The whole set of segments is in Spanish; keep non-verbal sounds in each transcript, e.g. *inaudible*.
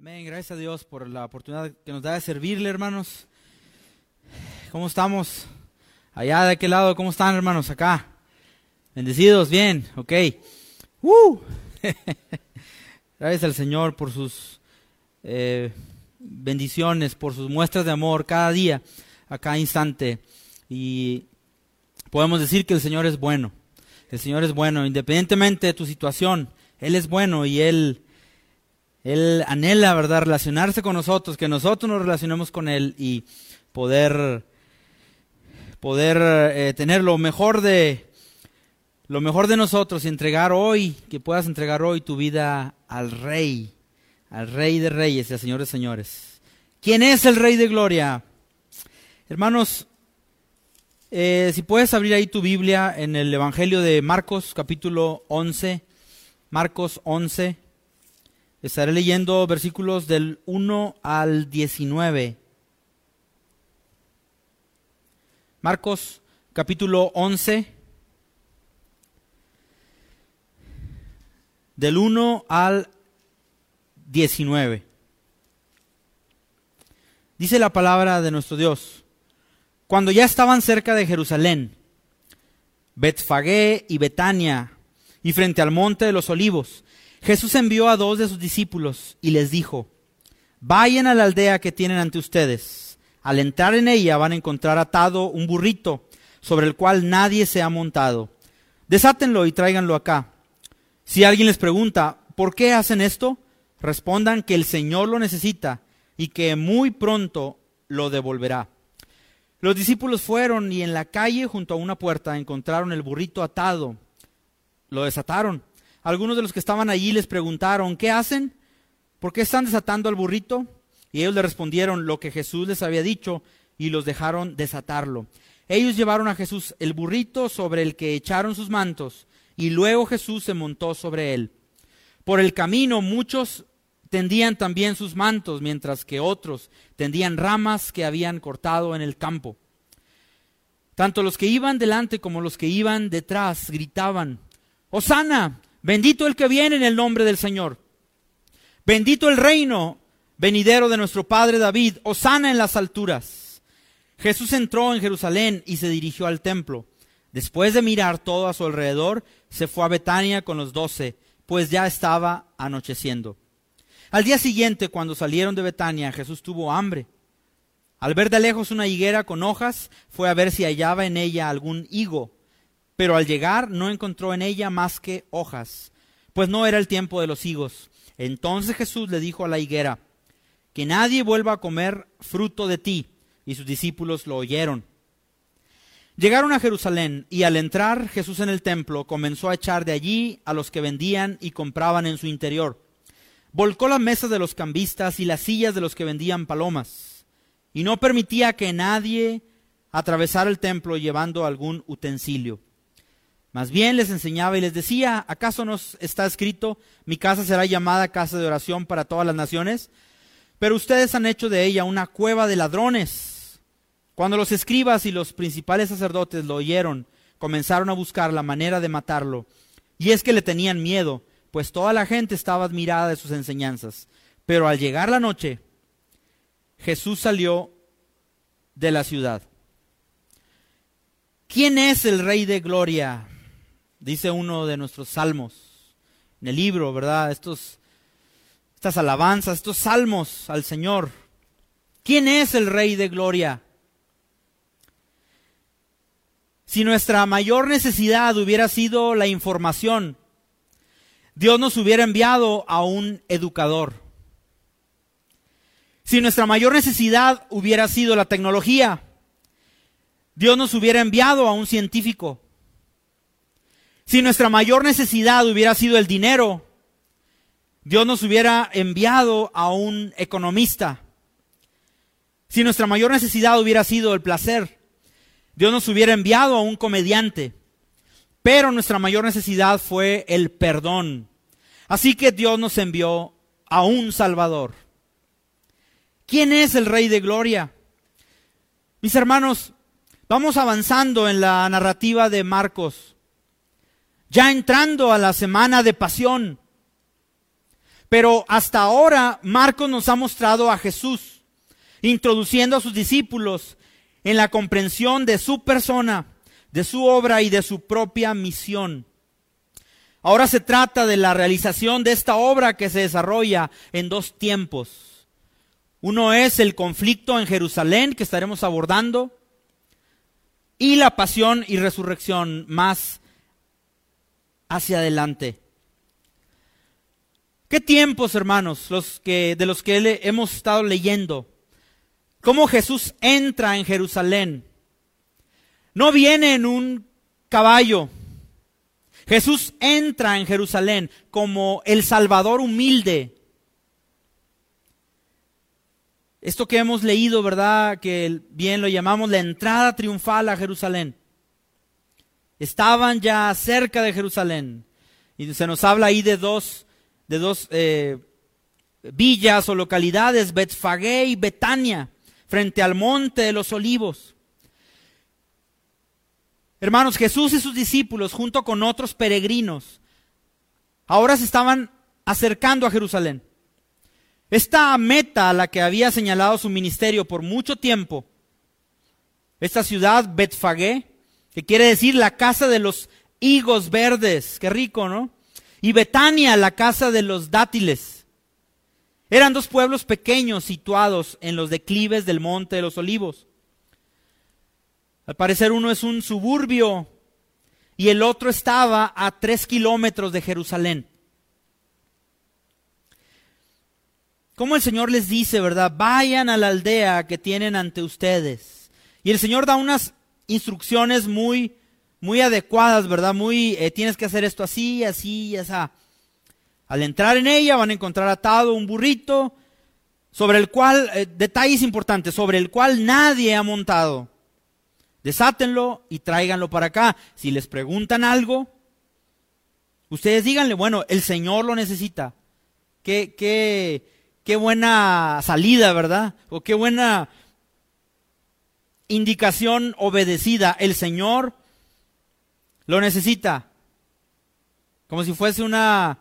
Amén. Gracias a Dios por la oportunidad que nos da de servirle, hermanos. ¿Cómo estamos? Allá de aquel lado, ¿cómo están, hermanos? Acá. Bendecidos, bien, ok. *laughs* Gracias al Señor por sus eh, bendiciones, por sus muestras de amor cada día, a cada instante. Y podemos decir que el Señor es bueno. El Señor es bueno, independientemente de tu situación. Él es bueno y Él él anhela, ¿verdad?, relacionarse con nosotros, que nosotros nos relacionemos con Él y poder, poder eh, tener lo mejor de, lo mejor de nosotros y entregar hoy, que puedas entregar hoy tu vida al Rey, al Rey de Reyes y al Señor de Señores. ¿Quién es el Rey de Gloria? Hermanos, eh, si puedes abrir ahí tu Biblia en el Evangelio de Marcos, capítulo 11, Marcos 11. Estaré leyendo versículos del 1 al 19. Marcos capítulo 11, del 1 al 19. Dice la palabra de nuestro Dios. Cuando ya estaban cerca de Jerusalén, Betfagé y Betania, y frente al monte de los olivos, Jesús envió a dos de sus discípulos y les dijo, vayan a la aldea que tienen ante ustedes. Al entrar en ella van a encontrar atado un burrito sobre el cual nadie se ha montado. Desátenlo y tráiganlo acá. Si alguien les pregunta, ¿por qué hacen esto? Respondan que el Señor lo necesita y que muy pronto lo devolverá. Los discípulos fueron y en la calle junto a una puerta encontraron el burrito atado. Lo desataron algunos de los que estaban allí les preguntaron, ¿qué hacen? ¿Por qué están desatando al burrito? Y ellos le respondieron lo que Jesús les había dicho y los dejaron desatarlo. Ellos llevaron a Jesús el burrito sobre el que echaron sus mantos y luego Jesús se montó sobre él. Por el camino muchos tendían también sus mantos, mientras que otros tendían ramas que habían cortado en el campo. Tanto los que iban delante como los que iban detrás gritaban, Osana, Bendito el que viene en el nombre del Señor. Bendito el reino venidero de nuestro Padre David. Osana en las alturas. Jesús entró en Jerusalén y se dirigió al templo. Después de mirar todo a su alrededor, se fue a Betania con los doce, pues ya estaba anocheciendo. Al día siguiente, cuando salieron de Betania, Jesús tuvo hambre. Al ver de lejos una higuera con hojas, fue a ver si hallaba en ella algún higo pero al llegar no encontró en ella más que hojas, pues no era el tiempo de los higos. Entonces Jesús le dijo a la higuera, que nadie vuelva a comer fruto de ti. Y sus discípulos lo oyeron. Llegaron a Jerusalén y al entrar Jesús en el templo comenzó a echar de allí a los que vendían y compraban en su interior. Volcó las mesas de los cambistas y las sillas de los que vendían palomas. Y no permitía que nadie atravesara el templo llevando algún utensilio. Más bien les enseñaba y les decía, ¿acaso nos está escrito, mi casa será llamada casa de oración para todas las naciones? Pero ustedes han hecho de ella una cueva de ladrones. Cuando los escribas y los principales sacerdotes lo oyeron, comenzaron a buscar la manera de matarlo. Y es que le tenían miedo, pues toda la gente estaba admirada de sus enseñanzas. Pero al llegar la noche, Jesús salió de la ciudad. ¿Quién es el Rey de Gloria? Dice uno de nuestros salmos en el libro, ¿verdad? Estos, estas alabanzas, estos salmos al Señor. ¿Quién es el Rey de Gloria? Si nuestra mayor necesidad hubiera sido la información, Dios nos hubiera enviado a un educador. Si nuestra mayor necesidad hubiera sido la tecnología, Dios nos hubiera enviado a un científico. Si nuestra mayor necesidad hubiera sido el dinero, Dios nos hubiera enviado a un economista. Si nuestra mayor necesidad hubiera sido el placer, Dios nos hubiera enviado a un comediante. Pero nuestra mayor necesidad fue el perdón. Así que Dios nos envió a un Salvador. ¿Quién es el Rey de Gloria? Mis hermanos, vamos avanzando en la narrativa de Marcos ya entrando a la semana de pasión. Pero hasta ahora Marcos nos ha mostrado a Jesús, introduciendo a sus discípulos en la comprensión de su persona, de su obra y de su propia misión. Ahora se trata de la realización de esta obra que se desarrolla en dos tiempos. Uno es el conflicto en Jerusalén que estaremos abordando y la pasión y resurrección más hacia adelante. ¿Qué tiempos, hermanos, los que de los que hemos estado leyendo? ¿Cómo Jesús entra en Jerusalén? No viene en un caballo. Jesús entra en Jerusalén como el Salvador humilde. Esto que hemos leído, ¿verdad? Que bien lo llamamos la entrada triunfal a Jerusalén. Estaban ya cerca de Jerusalén. Y se nos habla ahí de dos de dos eh, villas o localidades, Betfagé y Betania, frente al monte de los olivos. Hermanos, Jesús y sus discípulos, junto con otros peregrinos, ahora se estaban acercando a Jerusalén. Esta meta a la que había señalado su ministerio por mucho tiempo, esta ciudad Betfagé, que quiere decir la casa de los higos verdes, qué rico, ¿no? y Betania, la casa de los dátiles. Eran dos pueblos pequeños situados en los declives del monte de los olivos. Al parecer uno es un suburbio y el otro estaba a tres kilómetros de Jerusalén. Como el Señor les dice, ¿verdad? Vayan a la aldea que tienen ante ustedes. Y el Señor da unas instrucciones muy muy adecuadas, ¿verdad? Muy, eh, tienes que hacer esto así, así, así. Al entrar en ella van a encontrar atado un burrito sobre el cual, eh, detalles importantes, sobre el cual nadie ha montado. Desátenlo y tráiganlo para acá. Si les preguntan algo, ustedes díganle, bueno, el Señor lo necesita. Qué, qué, qué buena salida, ¿verdad? O qué buena indicación obedecida. El Señor lo necesita. Como si fuese una,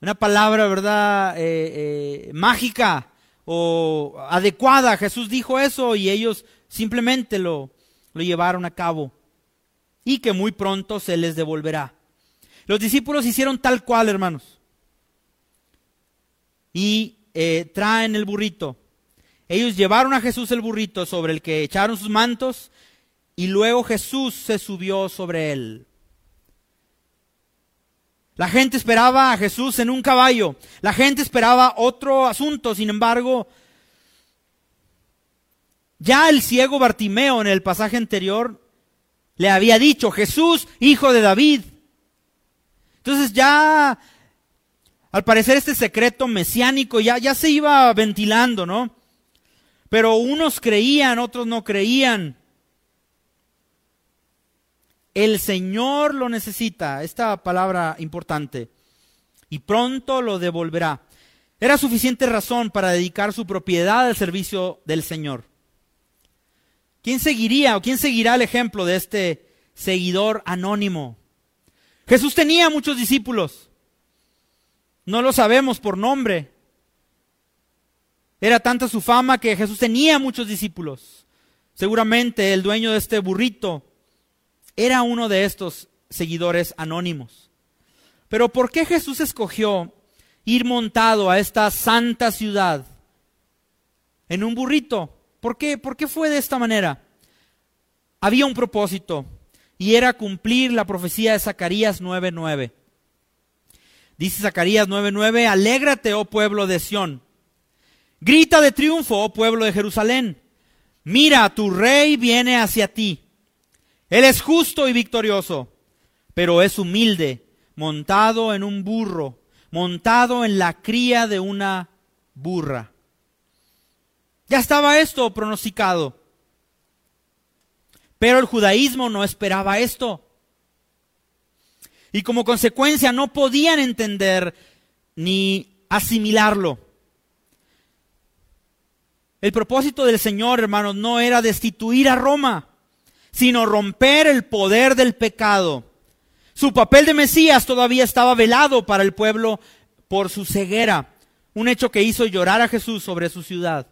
una palabra, ¿verdad? Eh, eh, mágica o adecuada. Jesús dijo eso y ellos simplemente lo, lo llevaron a cabo. Y que muy pronto se les devolverá. Los discípulos hicieron tal cual, hermanos. Y eh, traen el burrito. Ellos llevaron a Jesús el burrito sobre el que echaron sus mantos y luego Jesús se subió sobre él. La gente esperaba a Jesús en un caballo. La gente esperaba otro asunto. Sin embargo, ya el ciego Bartimeo en el pasaje anterior le había dicho, Jesús, hijo de David. Entonces ya, al parecer este secreto mesiánico ya, ya se iba ventilando, ¿no? Pero unos creían, otros no creían. El Señor lo necesita, esta palabra importante, y pronto lo devolverá. Era suficiente razón para dedicar su propiedad al servicio del Señor. ¿Quién seguiría o quién seguirá el ejemplo de este seguidor anónimo? Jesús tenía muchos discípulos. No lo sabemos por nombre. Era tanta su fama que Jesús tenía muchos discípulos. Seguramente el dueño de este burrito era uno de estos seguidores anónimos. Pero ¿por qué Jesús escogió ir montado a esta santa ciudad en un burrito? ¿Por qué? ¿Por qué fue de esta manera? Había un propósito y era cumplir la profecía de Zacarías 9:9. Dice Zacarías 9:9, alégrate, oh pueblo de Sión. Grita de triunfo, oh pueblo de Jerusalén. Mira, tu rey viene hacia ti. Él es justo y victorioso, pero es humilde, montado en un burro, montado en la cría de una burra. Ya estaba esto pronosticado. Pero el judaísmo no esperaba esto. Y como consecuencia no podían entender ni asimilarlo. El propósito del Señor, hermanos, no era destituir a Roma sino romper el poder del pecado. Su papel de Mesías todavía estaba velado para el pueblo por su ceguera, un hecho que hizo llorar a Jesús sobre su ciudad.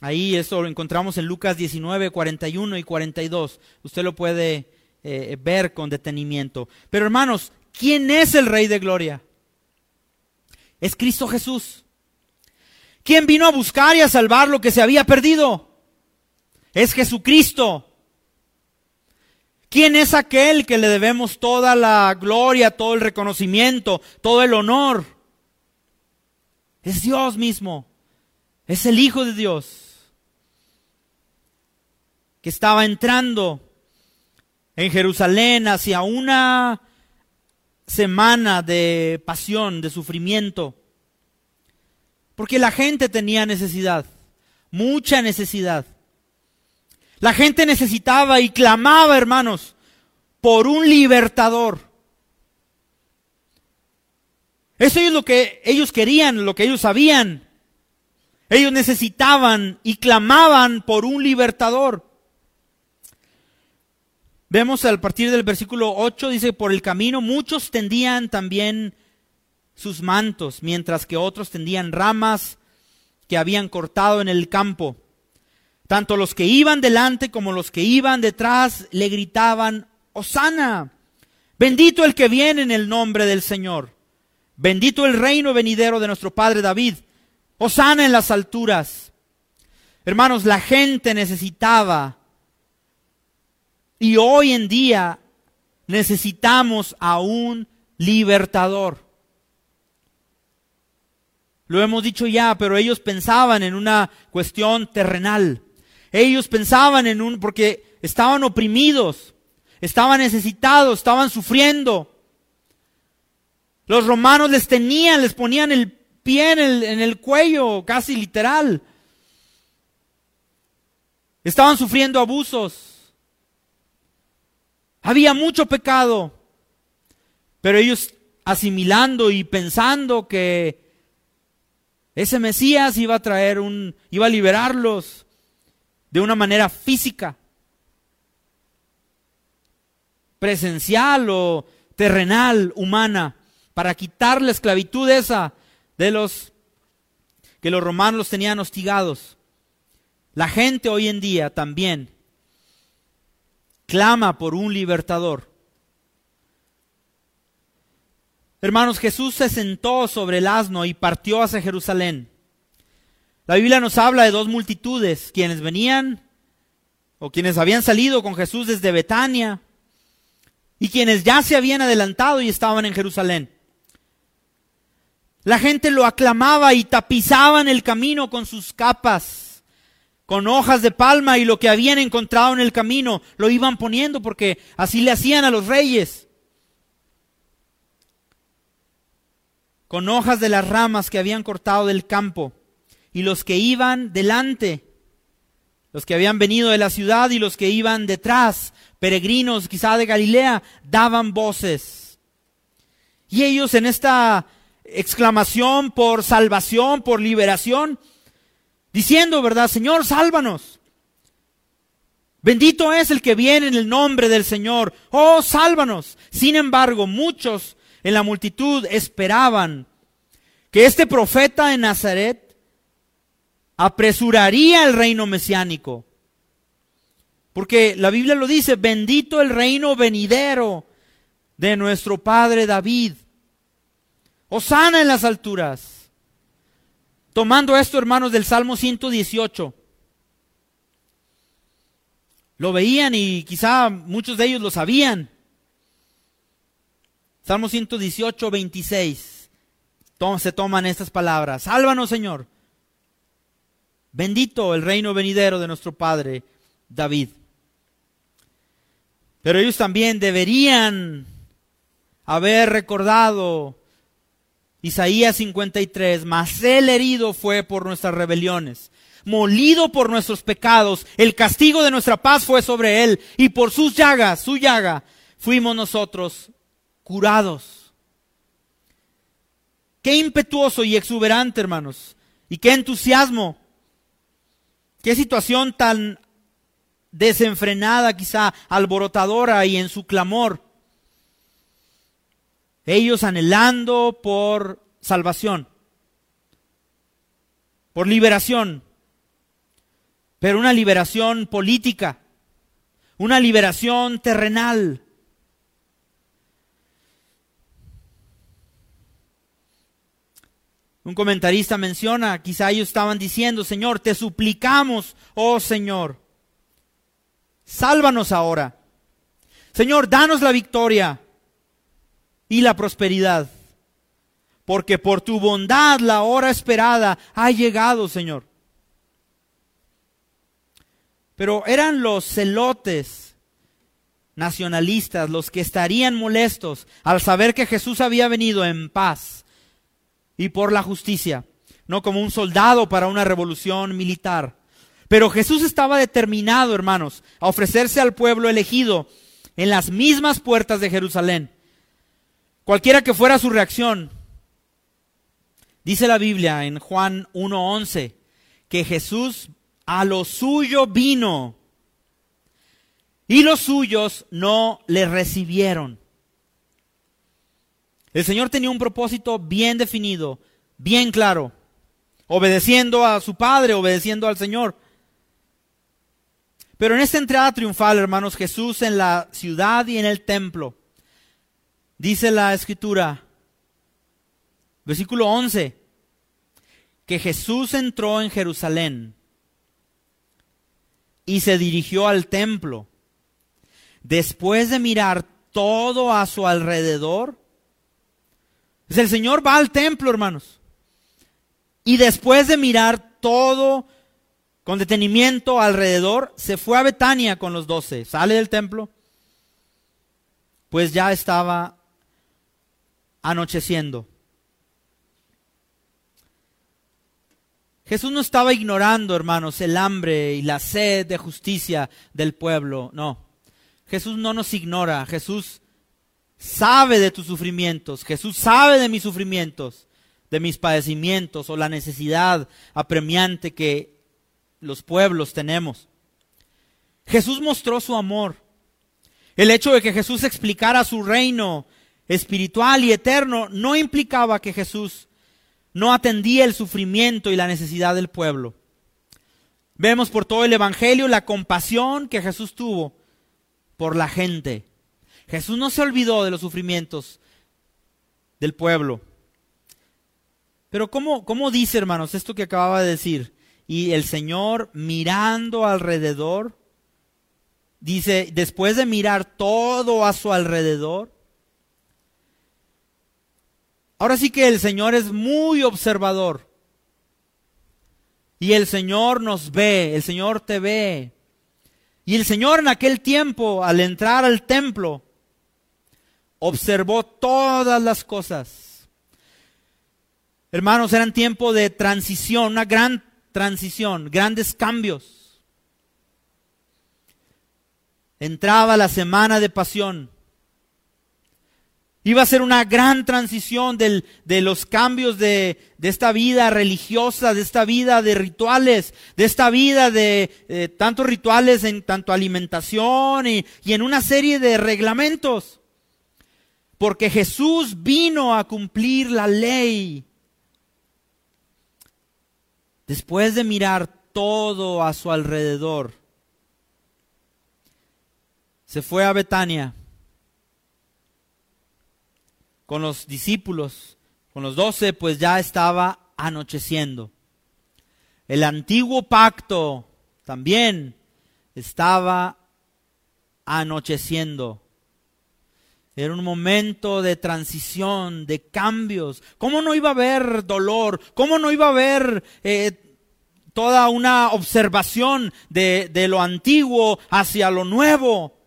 Ahí eso lo encontramos en Lucas 19, 41 y 42. Usted lo puede eh, ver con detenimiento. Pero hermanos, ¿quién es el Rey de Gloria? Es Cristo Jesús. ¿Quién vino a buscar y a salvar lo que se había perdido? Es Jesucristo. ¿Quién es aquel que le debemos toda la gloria, todo el reconocimiento, todo el honor? Es Dios mismo. Es el Hijo de Dios que estaba entrando en Jerusalén hacia una semana de pasión, de sufrimiento, porque la gente tenía necesidad, mucha necesidad. La gente necesitaba y clamaba, hermanos, por un libertador. Eso es lo que ellos querían, lo que ellos sabían. Ellos necesitaban y clamaban por un libertador. Vemos al partir del versículo 8, dice, por el camino muchos tendían también sus mantos, mientras que otros tendían ramas que habían cortado en el campo. Tanto los que iban delante como los que iban detrás le gritaban, Osana, bendito el que viene en el nombre del Señor, bendito el reino venidero de nuestro Padre David, Osana en las alturas. Hermanos, la gente necesitaba y hoy en día necesitamos a un libertador. Lo hemos dicho ya, pero ellos pensaban en una cuestión terrenal. Ellos pensaban en un, porque estaban oprimidos, estaban necesitados, estaban sufriendo. Los romanos les tenían, les ponían el pie en el, en el cuello, casi literal. Estaban sufriendo abusos. Había mucho pecado, pero ellos asimilando y pensando que ese Mesías iba a traer un, iba a liberarlos de una manera física, presencial o terrenal, humana, para quitar la esclavitud esa de los que los romanos tenían hostigados. La gente hoy en día también clama por un libertador. Hermanos, Jesús se sentó sobre el asno y partió hacia Jerusalén. La Biblia nos habla de dos multitudes, quienes venían o quienes habían salido con Jesús desde Betania y quienes ya se habían adelantado y estaban en Jerusalén. La gente lo aclamaba y tapizaban el camino con sus capas con hojas de palma y lo que habían encontrado en el camino lo iban poniendo porque así le hacían a los reyes. Con hojas de las ramas que habían cortado del campo y los que iban delante, los que habían venido de la ciudad y los que iban detrás, peregrinos quizá de Galilea, daban voces. Y ellos en esta exclamación por salvación, por liberación, diciendo, ¿verdad? Señor, sálvanos. Bendito es el que viene en el nombre del Señor. Oh, sálvanos. Sin embargo, muchos en la multitud esperaban que este profeta de Nazaret apresuraría el reino mesiánico. Porque la Biblia lo dice, bendito el reino venidero de nuestro Padre David. Osana en las alturas. Tomando esto, hermanos, del Salmo 118. Lo veían y quizá muchos de ellos lo sabían. Salmo 118, 26. Se toman estas palabras. Sálvanos, Señor. Bendito el reino venidero de nuestro Padre David. Pero ellos también deberían haber recordado Isaías 53, mas el herido fue por nuestras rebeliones, molido por nuestros pecados, el castigo de nuestra paz fue sobre él, y por sus llagas, su llaga, fuimos nosotros curados. Qué impetuoso y exuberante, hermanos, y qué entusiasmo, qué situación tan desenfrenada, quizá alborotadora y en su clamor. Ellos anhelando por salvación, por liberación, pero una liberación política, una liberación terrenal. Un comentarista menciona, quizá ellos estaban diciendo, Señor, te suplicamos, oh Señor, sálvanos ahora. Señor, danos la victoria y la prosperidad, porque por tu bondad la hora esperada ha llegado, Señor. Pero eran los celotes nacionalistas los que estarían molestos al saber que Jesús había venido en paz y por la justicia, no como un soldado para una revolución militar. Pero Jesús estaba determinado, hermanos, a ofrecerse al pueblo elegido en las mismas puertas de Jerusalén. Cualquiera que fuera su reacción, dice la Biblia en Juan 1.11, que Jesús a lo suyo vino y los suyos no le recibieron. El Señor tenía un propósito bien definido, bien claro, obedeciendo a su Padre, obedeciendo al Señor. Pero en esta entrada triunfal, hermanos, Jesús en la ciudad y en el templo, dice la escritura, versículo 11, que Jesús entró en Jerusalén y se dirigió al templo. Después de mirar todo a su alrededor, el Señor va al templo, hermanos. Y después de mirar todo con detenimiento alrededor, se fue a Betania con los doce. Sale del templo. Pues ya estaba anocheciendo. Jesús no estaba ignorando, hermanos, el hambre y la sed de justicia del pueblo. No. Jesús no nos ignora. Jesús sabe de tus sufrimientos, Jesús sabe de mis sufrimientos, de mis padecimientos o la necesidad apremiante que los pueblos tenemos. Jesús mostró su amor. El hecho de que Jesús explicara su reino espiritual y eterno no implicaba que Jesús no atendía el sufrimiento y la necesidad del pueblo. Vemos por todo el Evangelio la compasión que Jesús tuvo por la gente. Jesús no se olvidó de los sufrimientos del pueblo. Pero ¿cómo, ¿cómo dice, hermanos, esto que acababa de decir? Y el Señor mirando alrededor, dice, después de mirar todo a su alrededor, ahora sí que el Señor es muy observador. Y el Señor nos ve, el Señor te ve. Y el Señor en aquel tiempo, al entrar al templo, observó todas las cosas. Hermanos, eran tiempo de transición, una gran transición, grandes cambios. Entraba la semana de pasión. Iba a ser una gran transición de los cambios de, esta vida religiosa, de esta vida de rituales, de esta vida de eh, tantos rituales en tanto alimentación y en una serie de reglamentos porque Jesús vino a cumplir la ley. Después de mirar todo a su alrededor, se fue a Betania con los discípulos, con los doce, pues ya estaba anocheciendo. El antiguo pacto también estaba anocheciendo. Era un momento de transición, de cambios. ¿Cómo no iba a haber dolor? ¿Cómo no iba a haber eh, toda una observación de, de lo antiguo hacia lo nuevo?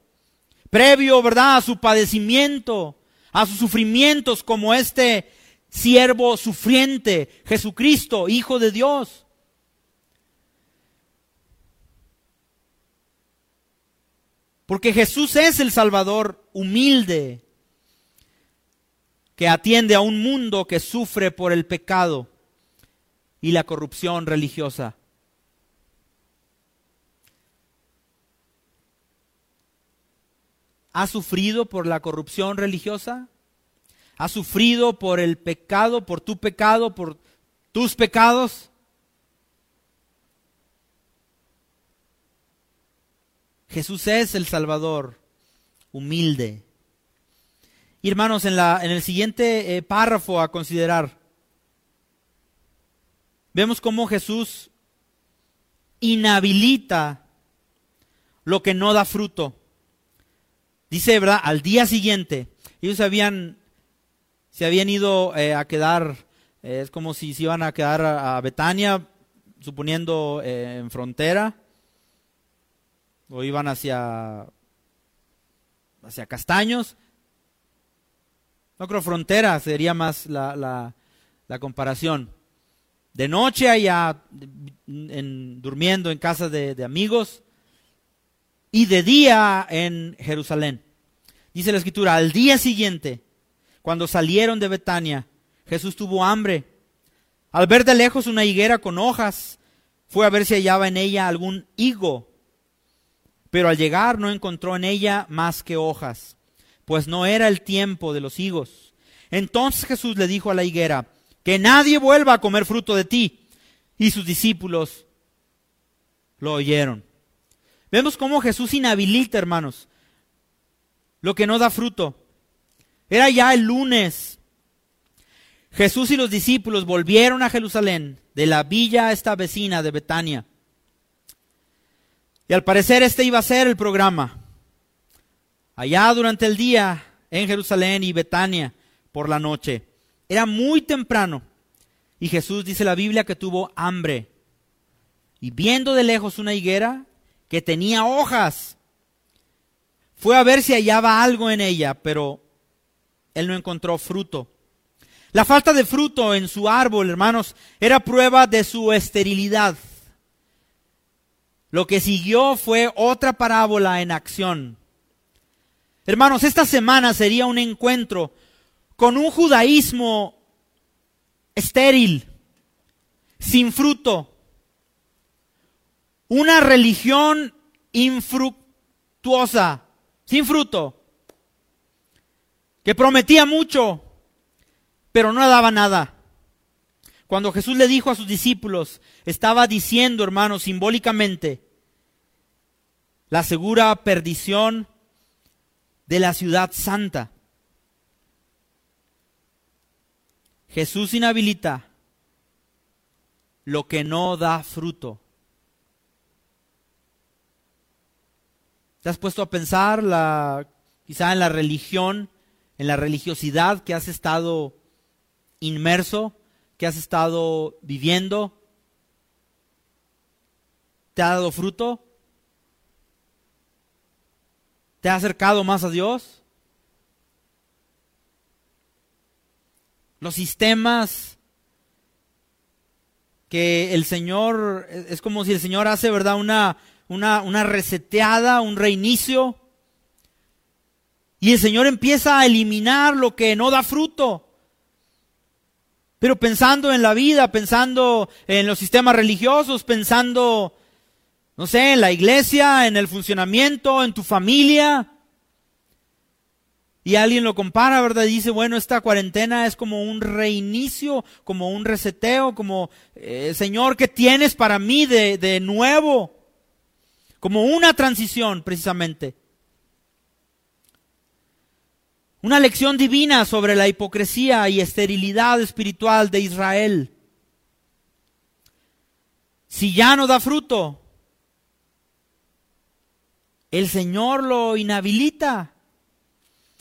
Previo, ¿verdad?, a su padecimiento, a sus sufrimientos como este siervo sufriente, Jesucristo, Hijo de Dios. Porque Jesús es el Salvador humilde que atiende a un mundo que sufre por el pecado y la corrupción religiosa. ¿Ha sufrido por la corrupción religiosa? ha sufrido por el pecado, por tu pecado, por tus pecados. Jesús es el Salvador, humilde. Y hermanos, en, la, en el siguiente eh, párrafo a considerar, vemos cómo Jesús inhabilita lo que no da fruto. Dice, ¿verdad? Al día siguiente, ellos habían, se habían ido eh, a quedar, eh, es como si se iban a quedar a, Betania, suponiendo en frontera, o iban hacia, hacia Castaños. No creo frontera, sería más la, comparación. De noche allá, en, durmiendo en casa de, de amigos, y de día en Jerusalén. Dice la escritura, al día siguiente, cuando salieron de Betania, Jesús tuvo hambre. Al ver de lejos una higuera con hojas, fue a ver si hallaba en ella algún higo pero al llegar no encontró en ella más que hojas, pues no era el tiempo de los higos. Entonces Jesús le dijo a la higuera, que nadie vuelva a comer fruto de ti. Y sus discípulos lo oyeron. Vemos cómo Jesús inhabilita, hermanos, lo que no da fruto. Era ya el lunes. Jesús y los discípulos volvieron a Jerusalén, de la villa esta vecina de Betania. Y al parecer este iba a ser el programa. Allá durante el día en Jerusalén y Betania por la noche. Era muy temprano. Y Jesús dice la Biblia que tuvo hambre. Y viendo de lejos una higuera que tenía hojas, fue a ver si hallaba algo en ella, pero él no encontró fruto. La falta de fruto en su árbol, hermanos, era prueba de su esterilidad. Lo que siguió fue otra parábola en acción. Hermanos, esta semana sería un encuentro con un judaísmo estéril, sin fruto, una religión infructuosa, sin fruto, que prometía mucho, pero no daba nada. Cuando Jesús le dijo a sus discípulos, estaba diciendo, hermanos, simbólicamente, la segura perdición de la ciudad santa. Jesús inhabilita lo que no da fruto. ¿Te has puesto a pensar la, quizá en la religión, en la religiosidad que has estado inmerso, que has estado viviendo? ¿Te ha dado fruto? ¿Te ha acercado más a Dios? Los sistemas que el Señor, es como si el Señor hace, ¿verdad? Una, una, una reseteada, un reinicio. Y el Señor empieza a eliminar lo que no da fruto. Pero pensando en la vida, pensando en los sistemas religiosos, pensando no sé, en la iglesia, en el funcionamiento, en tu familia. Y alguien lo compara, ¿verdad? Y dice, bueno, esta cuarentena es como un reinicio, como un reseteo, como, eh, Señor, ¿qué tienes para mí de, de nuevo? Como una transición, precisamente. Una lección divina sobre la hipocresía y esterilidad espiritual de Israel. Si ya no da fruto, el Señor lo inhabilita.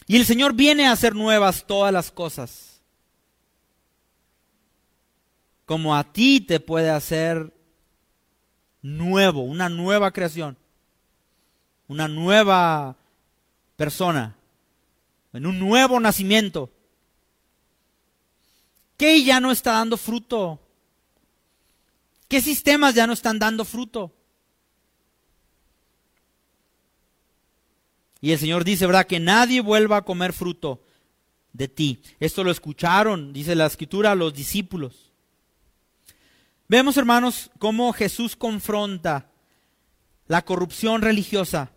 Y el Señor viene a hacer nuevas todas las cosas. Como a ti te puede hacer nuevo, una nueva creación, una nueva persona, en un nuevo nacimiento. ¿Qué ya no está dando fruto? ¿Qué sistemas ya no están dando fruto? Y el Señor dice, ¿verdad? Que nadie vuelva a comer fruto de ti. Esto lo escucharon, dice la escritura, los discípulos. Vemos, hermanos, cómo Jesús confronta la corrupción religiosa.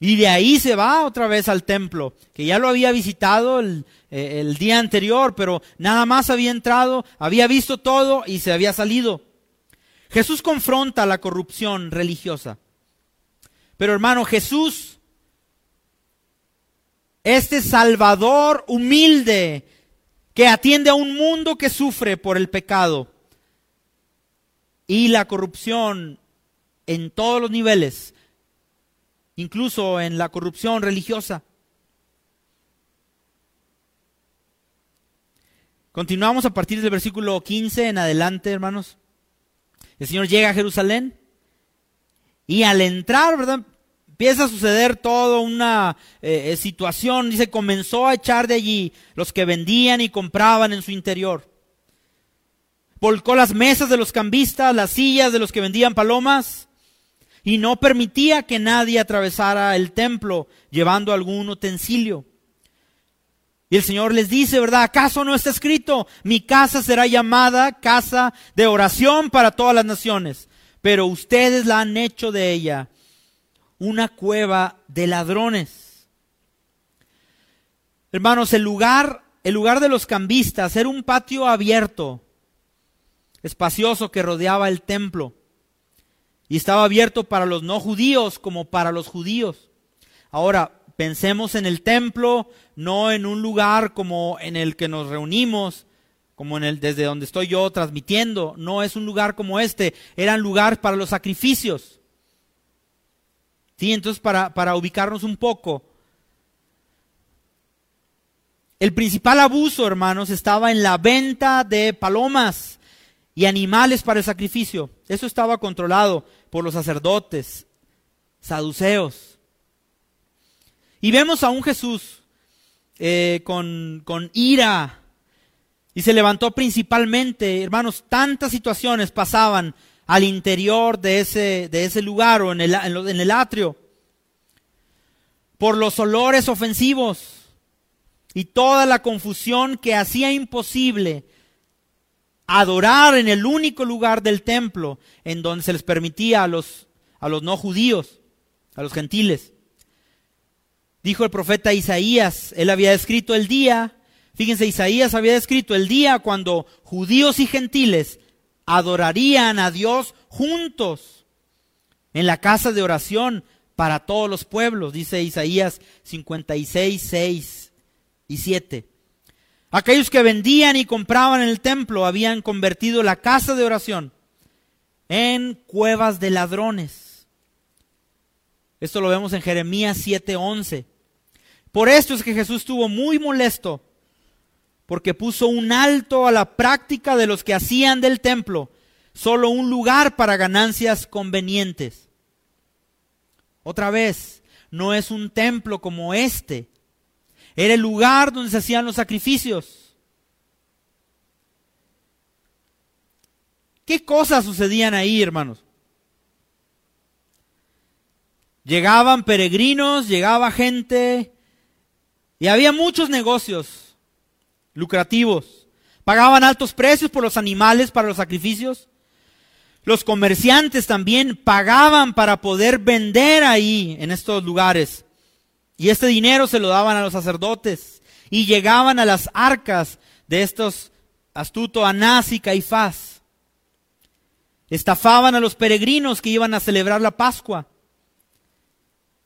Y de ahí se va otra vez al templo, que ya lo había visitado el, eh, día anterior, pero nada más había entrado, había visto todo y se había salido. Jesús confronta la corrupción religiosa. Pero hermano, Jesús, este Salvador humilde, que atiende a un mundo que sufre por el pecado y la corrupción en todos los niveles, incluso en la corrupción religiosa. Continuamos a partir del versículo 15 en adelante, hermanos. El Señor llega a Jerusalén y al entrar, ¿verdad? Empieza a suceder toda una eh, eh, situación. Dice, comenzó a echar de allí los que vendían y compraban en su interior. Volcó las mesas de los cambistas, las sillas de los que vendían palomas y no permitía que nadie atravesara el templo llevando algún utensilio. Y el Señor les dice, ¿verdad? ¿Acaso no está escrito? Mi casa será llamada casa de oración para todas las naciones, pero ustedes la han hecho de ella una cueva de ladrones. Hermanos, el lugar, el lugar de los cambistas era un patio abierto, espacioso que rodeaba el templo y estaba abierto para los no judíos como para los judíos. Ahora, pensemos en el templo, no en un lugar como en el que nos reunimos, como en el desde donde estoy yo transmitiendo, no es un lugar como este, eran lugar para los sacrificios. Sí, entonces para, para ubicarnos un poco, el principal abuso, hermanos, estaba en la venta de palomas y animales para el sacrificio. Eso estaba controlado por los sacerdotes, saduceos. Y vemos a un Jesús eh, con, con ira y se levantó principalmente, hermanos, tantas situaciones pasaban al interior de ese, de ese lugar o en el, en el atrio por los olores ofensivos y toda la confusión que hacía imposible adorar en el único lugar del templo en donde se les permitía a los, a los no judíos, a los gentiles. Dijo el profeta Isaías, él había escrito el día, fíjense, Isaías había escrito el día cuando judíos y gentiles adorarían a Dios juntos en la casa de oración para todos los pueblos, dice Isaías 56, 6 y 7. Aquellos que vendían y compraban en el templo habían convertido la casa de oración en cuevas de ladrones. Esto lo vemos en Jeremías 7:11. Por esto es que Jesús estuvo muy molesto, porque puso un alto a la práctica de los que hacían del templo solo un lugar para ganancias convenientes. Otra vez, no es un templo como este, era el lugar donde se hacían los sacrificios. ¿Qué cosas sucedían ahí, hermanos? Llegaban peregrinos, llegaba gente y había muchos negocios lucrativos. Pagaban altos precios por los animales para los sacrificios. Los comerciantes también pagaban para poder vender ahí, en estos lugares. Y este dinero se lo daban a los sacerdotes y llegaban a las arcas de estos astuto Anás y Caifás. Estafaban a los peregrinos que iban a celebrar la Pascua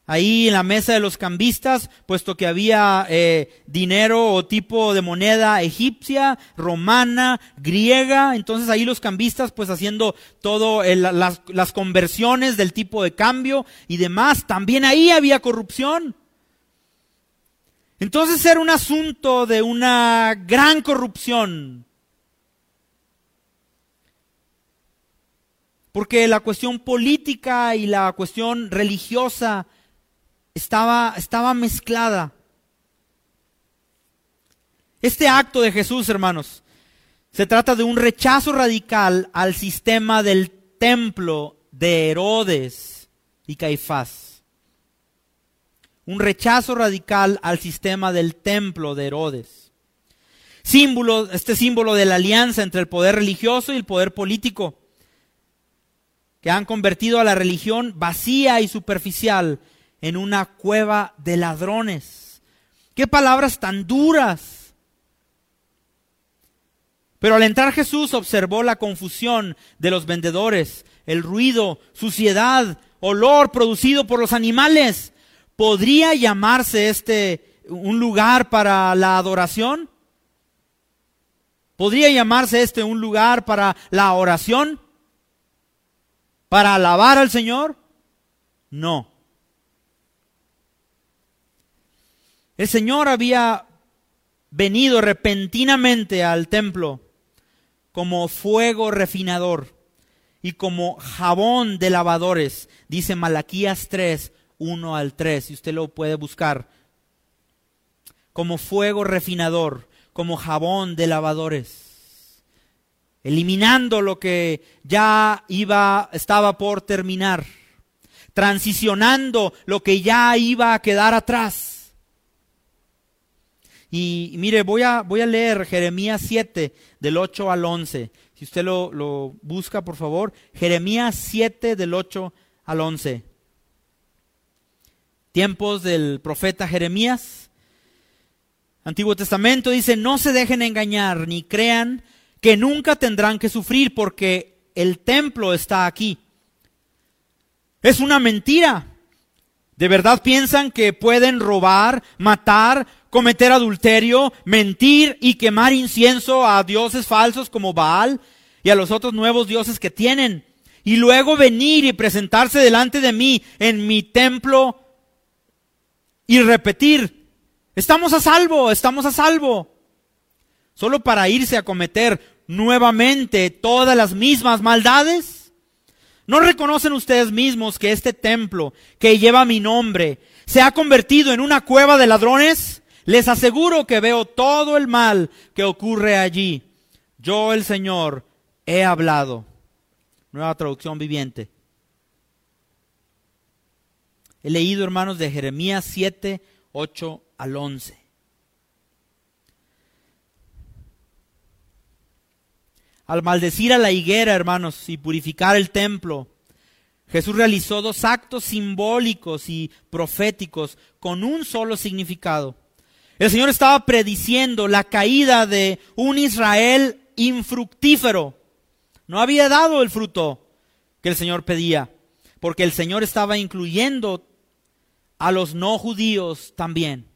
ahí en la mesa de los cambistas, puesto que había eh, dinero o tipo de moneda egipcia, romana, griega, entonces ahí los cambistas pues haciendo todo las, las conversiones del tipo de cambio y demás, también ahí había corrupción. Entonces era un asunto de una gran corrupción. Porque la cuestión política y la cuestión religiosa estaba, estaba mezclada. Este acto de Jesús, hermanos, se trata de un rechazo radical al sistema del templo de Herodes y Caifás. Un rechazo radical al sistema del templo de Herodes. Símbolo, este símbolo de la alianza entre el poder religioso y el poder político, que han convertido a la religión vacía y superficial en una cueva de ladrones. Qué palabras tan duras. Pero al entrar Jesús observó la confusión de los vendedores, el ruido, suciedad, olor producido por los animales. ¿Podría llamarse este un lugar para la adoración? ¿Podría llamarse este un lugar para la oración? ¿Para alabar al Señor? No. El Señor había venido repentinamente al templo como fuego refinador y como jabón de lavadores, dice Malaquías 3, 1 al 3, si usted lo puede buscar, como fuego refinador como jabón de lavadores, eliminando lo que ya iba, estaba por terminar, transicionando lo que ya iba a quedar atrás. Y, mire, voy a, voy a leer Jeremías 7, del 8 al 11. Si usted lo, lo busca, por favor. Jeremías 7, del 8 al 11. Tiempos del profeta Jeremías Antiguo Testamento dice, no se dejen engañar ni crean que nunca tendrán que sufrir porque el templo está aquí. Es una mentira. ¿De verdad piensan que pueden robar, matar, cometer adulterio, mentir y quemar incienso a dioses falsos como Baal y a los otros nuevos dioses que tienen? Y luego venir y presentarse delante de mí en mi templo y repetir, Estamos a salvo, estamos a salvo. Solo para irse a cometer nuevamente todas las mismas maldades. ¿No reconocen ustedes mismos que este templo que lleva mi nombre se ha convertido en una cueva de ladrones? Les aseguro que veo todo el mal que ocurre allí. Yo, el Señor, he hablado. Nueva traducción viviente. He leído, hermanos, de Jeremías 7, 8 al 11. Al maldecir a la higuera, hermanos, y purificar el templo, Jesús realizó dos actos simbólicos y proféticos con un solo significado. El Señor estaba prediciendo la caída de un Israel infructífero. No había dado el fruto que el Señor pedía, porque el Señor estaba incluyendo a los no judíos también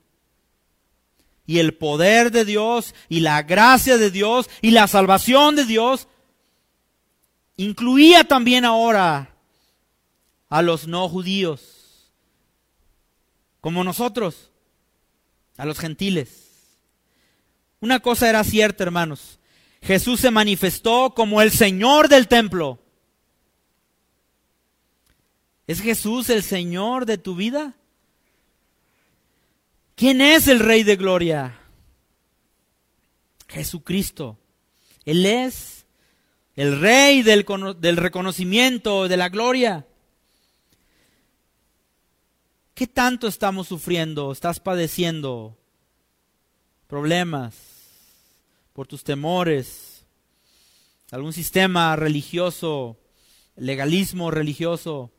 y el poder de Dios y la gracia de Dios y la salvación de Dios incluía también ahora a los no judíos, como nosotros, a los gentiles. Una cosa era cierta, hermanos. Jesús se manifestó como el Señor del templo. ¿Es Jesús el Señor de tu vida? ¿Quién es el Rey de Gloria? Jesucristo. Él es el Rey del, del reconocimiento, de la gloria. ¿Qué tanto estamos sufriendo? ¿Estás padeciendo problemas por tus temores? ¿Algún sistema religioso? ¿Legalismo religioso?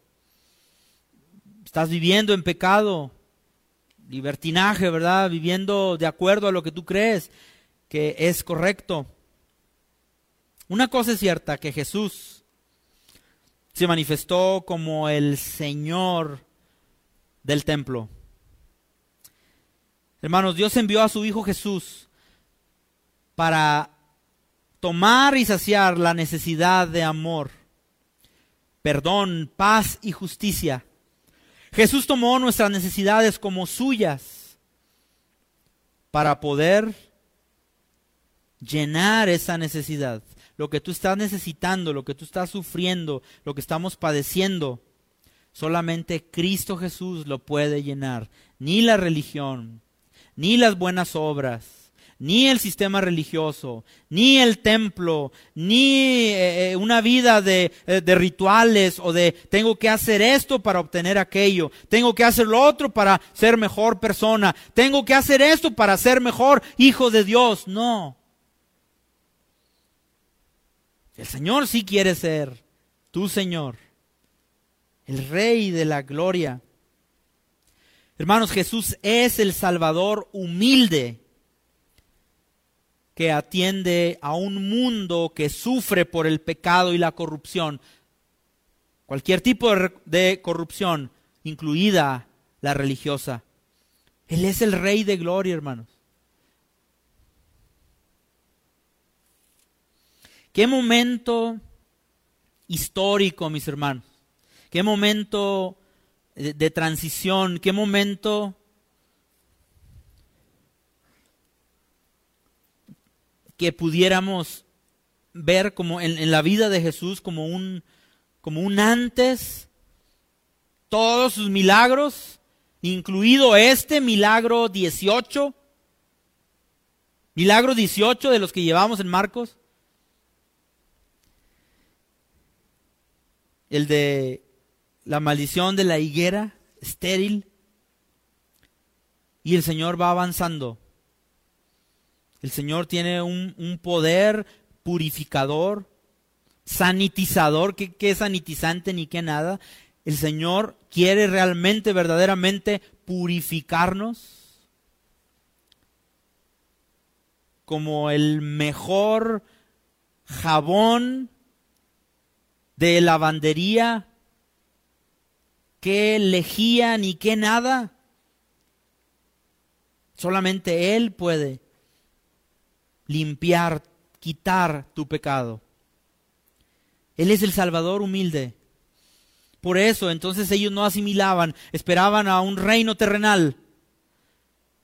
¿Estás viviendo en pecado? libertinaje, ¿verdad? Viviendo de acuerdo a lo que tú crees que es correcto. Una cosa es cierta, que Jesús se manifestó como el Señor del templo. Hermanos, Dios envió a su Hijo Jesús para tomar y saciar la necesidad de amor, perdón, paz y justicia Jesús tomó nuestras necesidades como suyas para poder llenar esa necesidad. Lo que tú estás necesitando, lo que tú estás sufriendo, lo que estamos padeciendo, solamente Cristo Jesús lo puede llenar. Ni la religión, ni las buenas obras ni el sistema religioso, ni el templo, ni eh, eh, una vida de, eh, de, rituales o de tengo que hacer esto para obtener aquello, tengo que hacer lo otro para ser mejor persona, tengo que hacer esto para ser mejor hijo de Dios. No. El Señor sí quiere ser tu Señor, el Rey de la gloria. Hermanos, Jesús es el Salvador humilde que atiende a un mundo que sufre por el pecado y la corrupción. Cualquier tipo de, corrupción, incluida la religiosa. Él es el Rey de Gloria, hermanos. Qué momento histórico, mis hermanos. Qué momento de, transición, qué momento que pudiéramos ver como en, la vida de Jesús como un, como un antes, todos sus milagros, incluido este milagro 18, milagro 18 de los que llevamos en Marcos, el de la maldición de la higuera estéril, y el Señor va avanzando. El Señor tiene un, poder purificador, sanitizador, que, es sanitizante ni que nada. El Señor quiere realmente, verdaderamente purificarnos como el mejor jabón de lavandería qué lejía ni qué nada. Solamente Él puede limpiar, quitar tu pecado. Él es el Salvador humilde. Por eso entonces ellos no asimilaban, esperaban a un reino terrenal,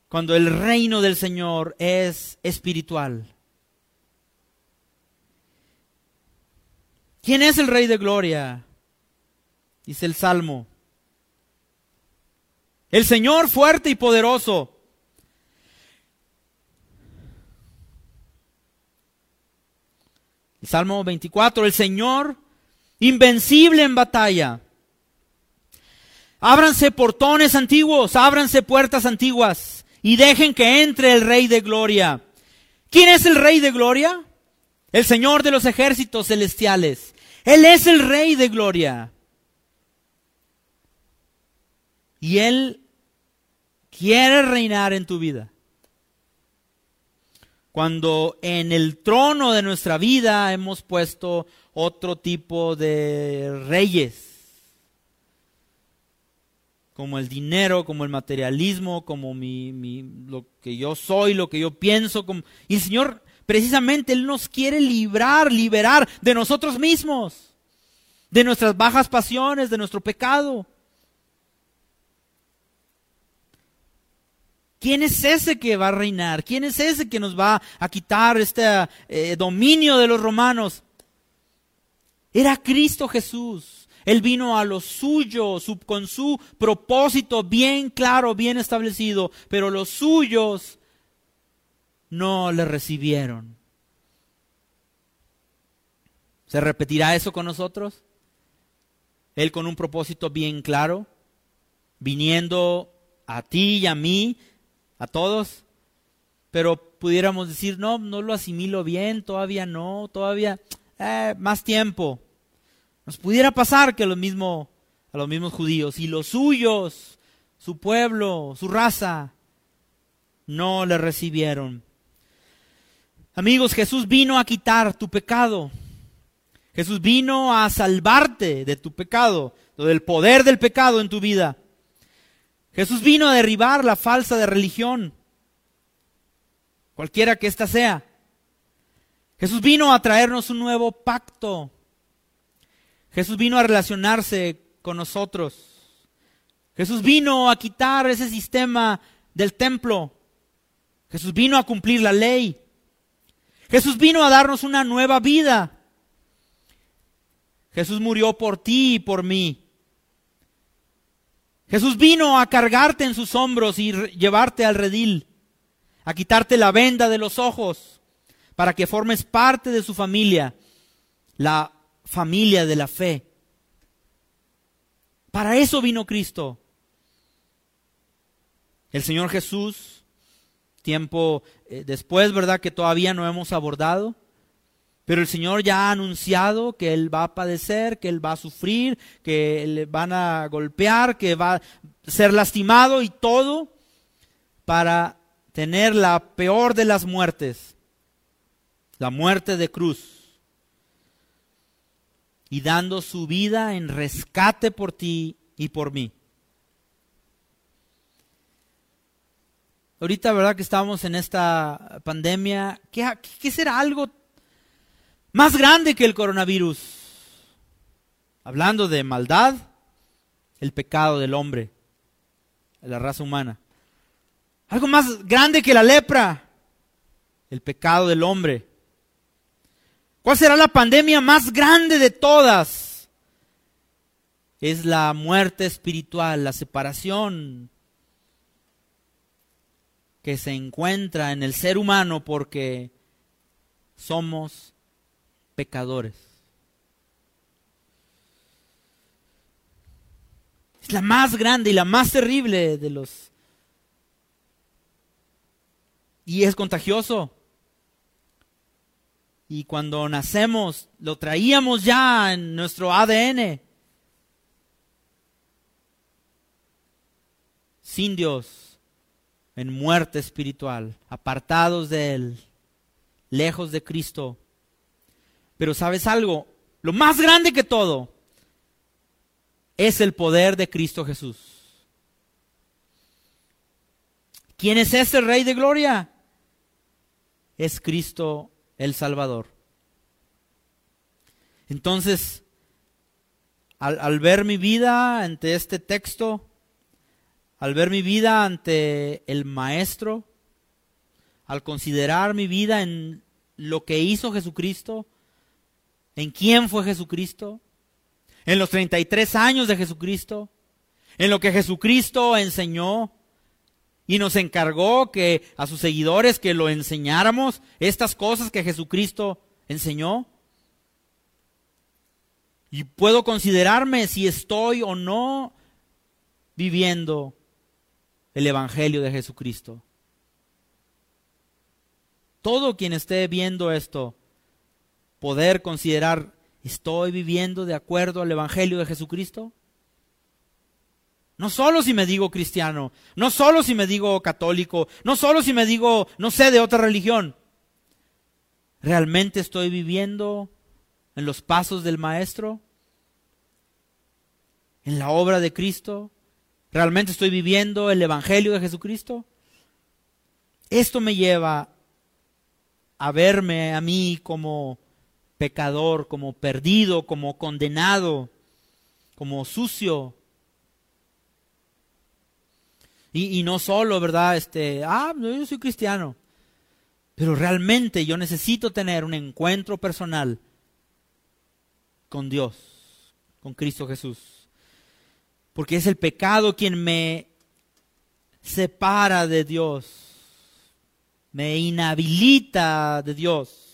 cuando el reino del Señor es espiritual. ¿Quién es el Rey de Gloria? Dice el Salmo. El Señor fuerte y poderoso. El Salmo 24, el Señor invencible en batalla. Ábranse portones antiguos, ábranse puertas antiguas y dejen que entre el Rey de Gloria. ¿Quién es el Rey de Gloria? El Señor de los ejércitos celestiales. Él es el Rey de Gloria. Y Él quiere reinar en tu vida. Cuando en el trono de nuestra vida hemos puesto otro tipo de reyes, como el dinero, como el materialismo, como mi, lo que yo soy, lo que yo pienso. Como... Y el Señor, precisamente, Él nos quiere librar, liberar de nosotros mismos, de nuestras bajas pasiones, de nuestro pecado. ¿Quién es ese que va a reinar? ¿Quién es ese que nos va a quitar este eh, dominio de los romanos? Era Cristo Jesús. Él vino a lo suyo, con su propósito bien claro, bien establecido, pero los suyos no le recibieron. ¿Se repetirá eso con nosotros? Él con un propósito bien claro, viniendo a ti y a mí a todos, pero pudiéramos decir, no, no lo asimilo bien, todavía no, todavía eh, más tiempo. Nos pudiera pasar que lo mismo a los mismos judíos y los suyos, su pueblo, su raza, no le recibieron. Amigos, Jesús vino a quitar tu pecado. Jesús vino a salvarte de tu pecado, del poder del pecado en tu vida. Jesús vino a derribar la falsa de religión, cualquiera que ésta sea. Jesús vino a traernos un nuevo pacto. Jesús vino a relacionarse con nosotros. Jesús vino a quitar ese sistema del templo. Jesús vino a cumplir la ley. Jesús vino a darnos una nueva vida. Jesús murió por ti y por mí. Jesús vino a cargarte en sus hombros y llevarte al redil, a quitarte la venda de los ojos, para que formes parte de su familia, la familia de la fe. Para eso vino Cristo. El Señor Jesús, tiempo eh, después, ¿verdad? Que todavía no hemos abordado, Pero el Señor ya ha anunciado que Él va a padecer, que Él va a sufrir, que le van a golpear, que va a ser lastimado y todo para tener la peor de las muertes, la muerte de cruz, y dando su vida en rescate por ti y por mí. Ahorita, ¿verdad? Que estamos en esta pandemia, ¿qué, qué será algo más grande que el coronavirus. Hablando de maldad, el pecado del hombre, de la raza humana. Algo más grande que la lepra, el pecado del hombre. ¿Cuál será la pandemia más grande de todas? Es la muerte espiritual, la separación que se encuentra en el ser humano porque somos pecadores. Es la más grande y la más terrible de los... Y es contagioso. Y cuando nacemos, lo traíamos ya en nuestro ADN. Sin Dios, en muerte espiritual, apartados de Él, lejos de Cristo pero sabes algo, lo más grande que todo es el poder de Cristo Jesús. ¿Quién es ese Rey de Gloria? Es Cristo el Salvador. Entonces, al, al, ver mi vida ante este texto, al ver mi vida ante el Maestro, al considerar mi vida en lo que hizo Jesucristo, en quién fue Jesucristo, en los 33 años de Jesucristo, en lo que Jesucristo enseñó y nos encargó que a sus seguidores que lo enseñáramos estas cosas que Jesucristo enseñó. Y puedo considerarme si estoy o no viviendo el Evangelio de Jesucristo. Todo quien esté viendo esto poder considerar, ¿estoy viviendo de acuerdo al Evangelio de Jesucristo? No solo si me digo cristiano, no solo si me digo católico, no solo si me digo, no sé, de otra religión. ¿Realmente estoy viviendo en los pasos del Maestro? ¿En la obra de Cristo? ¿Realmente estoy viviendo el Evangelio de Jesucristo? Esto me lleva a verme a mí como pecador, como perdido, como condenado, como sucio. Y, no solo, ¿verdad? Este, ah, yo soy cristiano. Pero realmente yo necesito tener un encuentro personal con Dios, con Cristo Jesús. Porque es el pecado quien me separa de Dios, me inhabilita de Dios.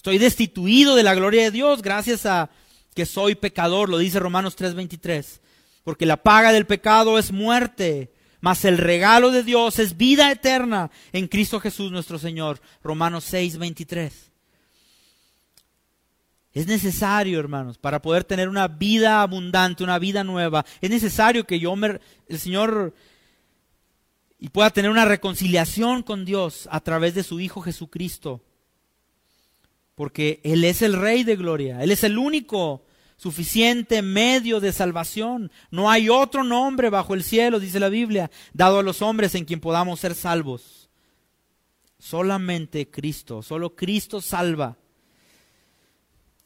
Estoy destituido de la gloria de Dios gracias a que soy pecador, lo dice Romanos 3:23. Porque la paga del pecado es muerte, mas el regalo de Dios es vida eterna en Cristo Jesús nuestro Señor. Romanos 6:23. Es necesario, hermanos, para poder tener una vida abundante, una vida nueva, es necesario que yo me, el Señor y pueda tener una reconciliación con Dios a través de su Hijo Jesucristo porque Él es el Rey de Gloria, Él es el único suficiente medio de salvación. No hay otro nombre bajo el cielo, dice la Biblia, dado a los hombres en quien podamos ser salvos. Solamente Cristo, solo Cristo salva.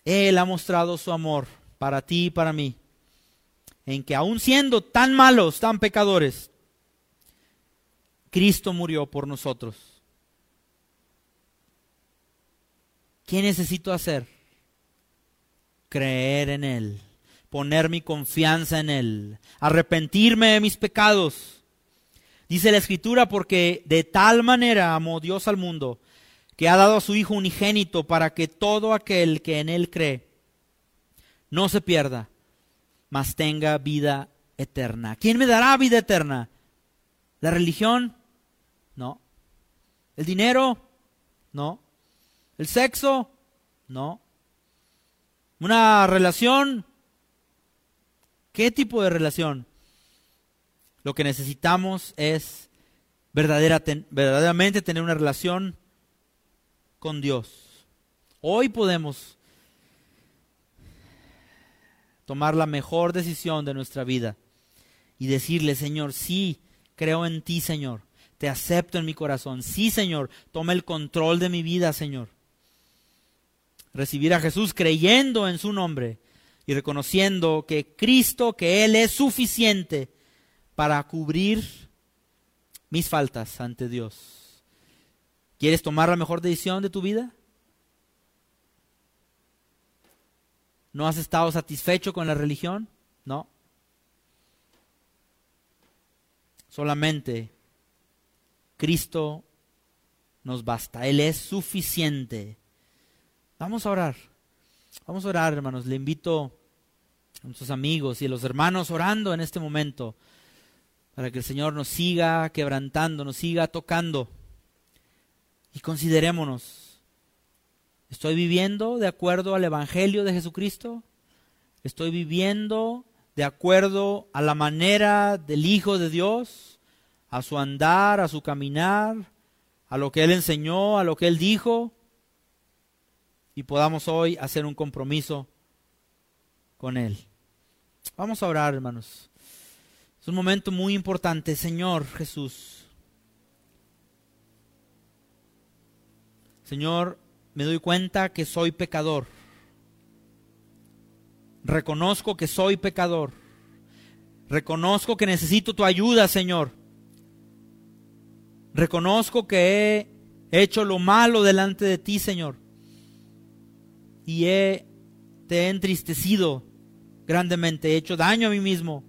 Él ha mostrado su amor para ti y para mí, en que aun siendo tan malos, tan pecadores, Cristo murió por nosotros. ¿Qué necesito hacer? Creer en Él, poner mi confianza en Él, arrepentirme de mis pecados. Dice la Escritura, porque de tal manera amó Dios al mundo, que ha dado a su Hijo unigénito para que todo aquel que en Él cree no se pierda, mas tenga vida eterna. ¿Quién me dará vida eterna? ¿La religión? No. ¿El dinero? No. ¿El sexo? No. Una relación, ¿qué tipo de relación? Lo que necesitamos es verdaderamente tener una relación con Dios. Hoy podemos tomar la mejor decisión de nuestra vida y decirle, Señor, sí, creo en ti, Señor, te acepto en mi corazón, sí, Señor, toma el control de mi vida, Señor. Recibir a Jesús creyendo en su nombre y reconociendo que Cristo, que Él es suficiente para cubrir mis faltas ante Dios. ¿Quieres tomar la mejor decisión de tu vida? ¿No has estado satisfecho con la religión? No. Solamente Cristo nos basta. Él es suficiente. Vamos a orar. Vamos a orar, hermanos. Le invito a nuestros amigos y a los hermanos orando en este momento para que el Señor nos siga quebrantando, nos siga tocando. Y considerémonos ¿Estoy viviendo de acuerdo al Evangelio de Jesucristo? ¿Estoy viviendo de acuerdo a la manera del Hijo de Dios? ¿A su andar, a su caminar, a lo que Él enseñó, a lo que Él dijo? Y podamos hoy hacer un compromiso con Él. Vamos a orar, hermanos. Es un momento muy importante, Señor Jesús. Señor, me doy cuenta que soy pecador. Reconozco que soy pecador. Reconozco que necesito tu ayuda, Señor. Reconozco que he hecho lo malo delante de ti, Señor. Y he, te he entristecido grandemente, he hecho daño a mí mismo.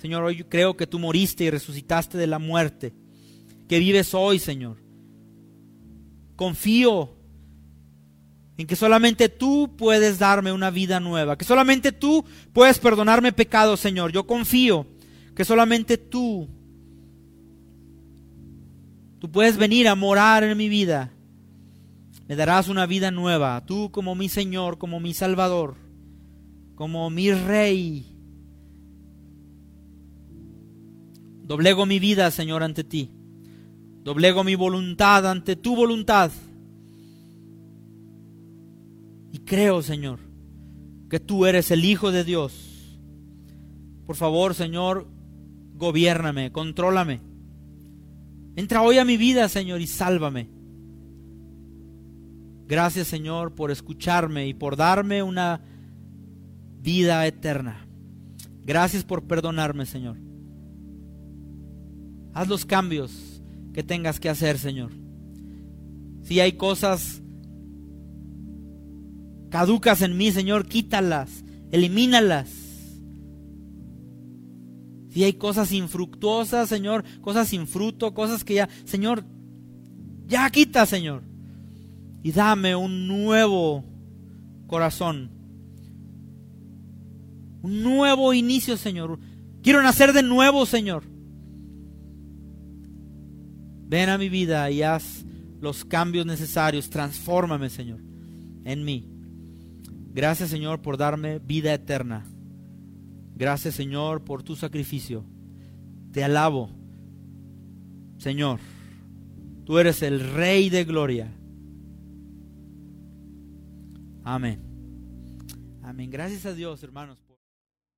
Señor, hoy creo que tú moriste y resucitaste de la muerte, que vives hoy, Señor. Confío en que solamente tú puedes darme una vida nueva, que solamente tú puedes perdonarme pecados, Señor. Yo confío que solamente tú, tú puedes venir a morar en mi vida. Me darás una vida nueva, tú como mi Señor, como mi Salvador, como mi Rey. Doblego mi vida, Señor, ante ti. Doblego mi voluntad ante tu voluntad. Y creo, Señor, que tú eres el Hijo de Dios. Por favor, Señor, gobiername, contrólame. Entra hoy a mi vida, Señor, y sálvame. Gracias, Señor, por escucharme y por darme una vida eterna. Gracias por perdonarme, Señor. Haz los cambios que tengas que hacer, Señor. Si hay cosas caducas en mí, Señor, quítalas, elimínalas. Si hay cosas infructuosas, Señor, cosas sin fruto, cosas que ya, Señor, ya quita, Señor. Y dame un nuevo corazón. Un nuevo inicio, Señor. Quiero nacer de nuevo, Señor. Ven a mi vida y haz los cambios necesarios. Transfórmame, Señor, en mí. Gracias Señor por darme vida eterna. Gracias Señor por tu sacrificio. Te alabo. Señor, tú eres el Rey de Gloria. Amén. Amén. Gracias a Dios, hermanos.